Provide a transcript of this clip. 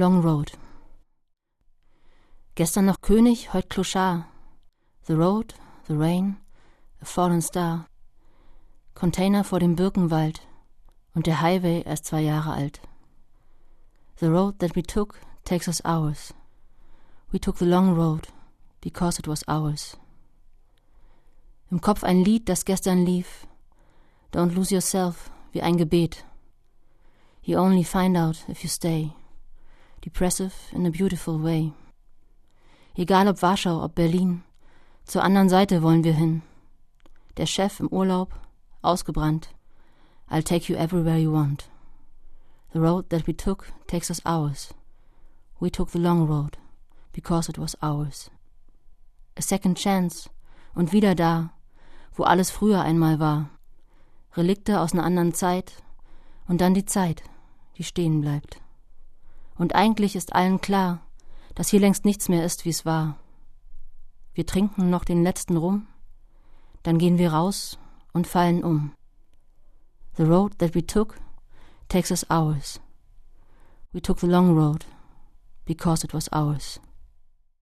Long Road. Gestern noch König, heut Clochard. The road, the rain, a fallen star. Container vor dem Birkenwald und der Highway erst zwei Jahre alt. The road that we took takes us hours. We took the long road because it was ours. Im Kopf ein Lied, das gestern lief. Don't lose yourself, wie ein Gebet. You only find out if you stay. Depressive in a beautiful way. Egal ob Warschau, ob Berlin, zur anderen Seite wollen wir hin. Der Chef im Urlaub, ausgebrannt. I'll take you everywhere you want. The road that we took takes us hours. We took the long road because it was ours. A second chance und wieder da, wo alles früher einmal war. Relikte aus einer anderen Zeit und dann die Zeit, die stehen bleibt. Und eigentlich ist allen klar, dass hier längst nichts mehr ist, wie es war. Wir trinken noch den letzten Rum, dann gehen wir raus und fallen um. The road that we took takes us hours. We took the long road because it was ours.